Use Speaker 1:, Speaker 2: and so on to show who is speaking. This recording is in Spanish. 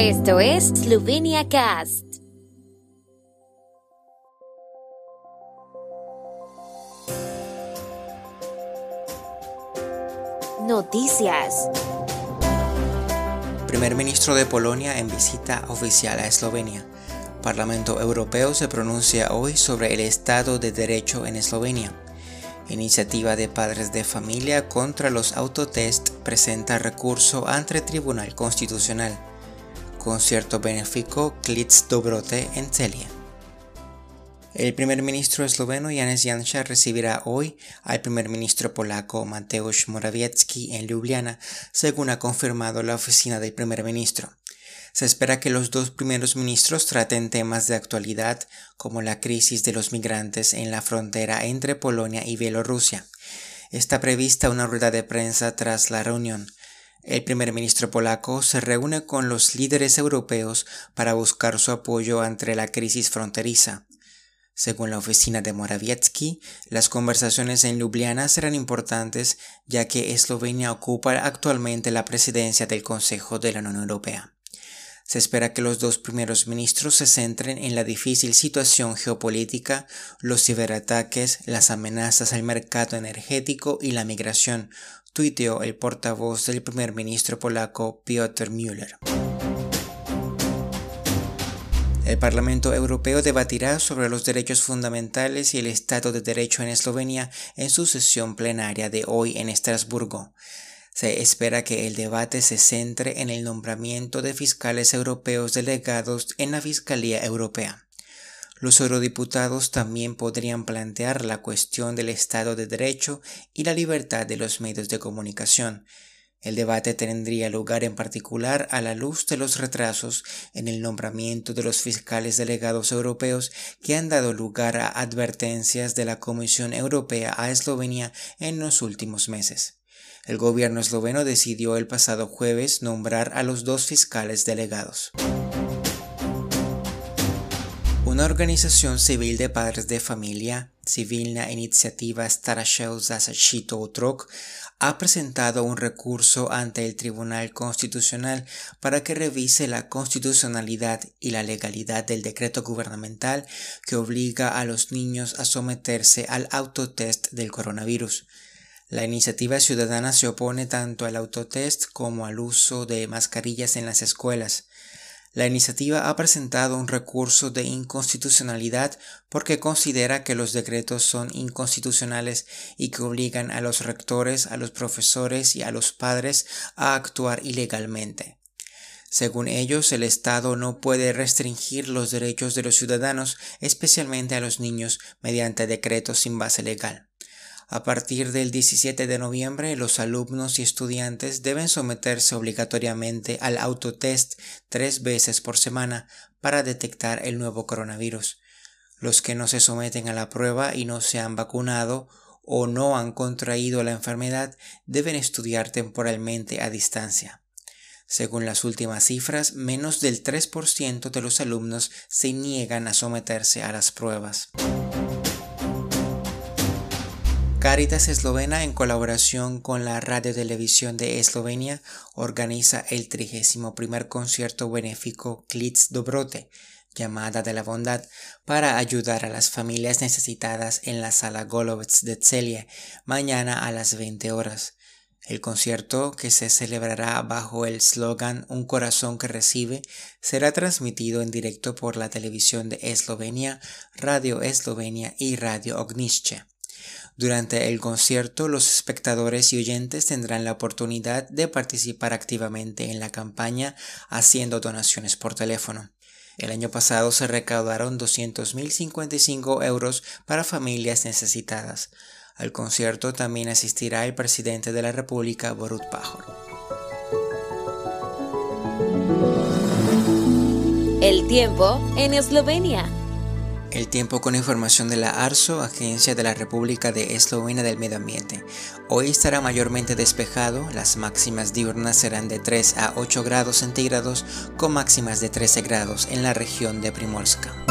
Speaker 1: Esto es Slovenia Cast. Noticias.
Speaker 2: Primer ministro de Polonia en visita oficial a Eslovenia. Parlamento Europeo se pronuncia hoy sobre el Estado de Derecho en Eslovenia. Iniciativa de padres de familia contra los autotest presenta recurso ante Tribunal Constitucional. Concierto benéfico Klitz Dobrote en Celia. El primer ministro esloveno Janez Janša recibirá hoy al primer ministro polaco Mateusz Morawiecki en Ljubljana, según ha confirmado la oficina del primer ministro. Se espera que los dos primeros ministros traten temas de actualidad como la crisis de los migrantes en la frontera entre Polonia y Bielorrusia. Está prevista una rueda de prensa tras la reunión. El primer ministro polaco se reúne con los líderes europeos para buscar su apoyo ante la crisis fronteriza. Según la oficina de Morawiecki, las conversaciones en Ljubljana serán importantes ya que Eslovenia ocupa actualmente la presidencia del Consejo de la Unión Europea. Se espera que los dos primeros ministros se centren en la difícil situación geopolítica, los ciberataques, las amenazas al mercado energético y la migración, el portavoz del primer ministro polaco Piotr. El Parlamento Europeo debatirá sobre los derechos fundamentales y el Estado de Derecho en Eslovenia en su sesión plenaria de hoy en Estrasburgo. Se espera que el debate se centre en el nombramiento de fiscales europeos delegados en la Fiscalía Europea. Los eurodiputados también podrían plantear la cuestión del Estado de Derecho y la libertad de los medios de comunicación, el debate tendría lugar en particular a la luz de los retrasos en el nombramiento de los fiscales delegados europeos que han dado lugar a advertencias de la Comisión Europea a Eslovenia en los últimos meses. El gobierno esloveno decidió el pasado jueves nombrar a los dos fiscales delegados. Una organización civil de padres de familia, Civilna Iniciativa Starashev Zasachito Otrok, ha presentado un recurso ante el Tribunal Constitucional para que revise la constitucionalidad y la legalidad del decreto gubernamental que obliga a los niños a someterse al autotest del coronavirus. La iniciativa ciudadana se opone tanto al autotest como al uso de mascarillas en las escuelas. La iniciativa ha presentado un recurso de inconstitucionalidad porque considera que los decretos son inconstitucionales y que obligan a los rectores, a los profesores y a los padres a actuar ilegalmente. Según ellos, el Estado no puede restringir los derechos de los ciudadanos, especialmente a los niños, mediante decretos sin base legal. A partir del 17 de noviembre, los alumnos y estudiantes deben someterse obligatoriamente al autotest tres veces por semana para detectar el nuevo coronavirus. Los que no se someten a la prueba y no se han vacunado o no han contraído la enfermedad deben estudiar temporalmente a distancia. Según las últimas cifras, menos del 3% de los alumnos se niegan a someterse a las pruebas. Caritas Eslovena, en colaboración con la Radio Televisión de Eslovenia, organiza el 31 concierto benéfico Klitz Dobrote, llamada de la bondad, para ayudar a las familias necesitadas en la sala Golovets de Celia, mañana a las 20 horas. El concierto, que se celebrará bajo el slogan Un corazón que recibe, será transmitido en directo por la televisión de Eslovenia, Radio Eslovenia y Radio Ognice. Durante el concierto, los espectadores y oyentes tendrán la oportunidad de participar activamente en la campaña haciendo donaciones por teléfono. El año pasado se recaudaron 200.055 euros para familias necesitadas. Al concierto también asistirá el presidente de la República, Borut Pajor.
Speaker 1: El tiempo en Eslovenia.
Speaker 2: El tiempo con información de la ARSO, Agencia de la República de Eslovenia del Medio Ambiente. Hoy estará mayormente despejado, las máximas diurnas serán de 3 a 8 grados centígrados con máximas de 13 grados en la región de Primorska.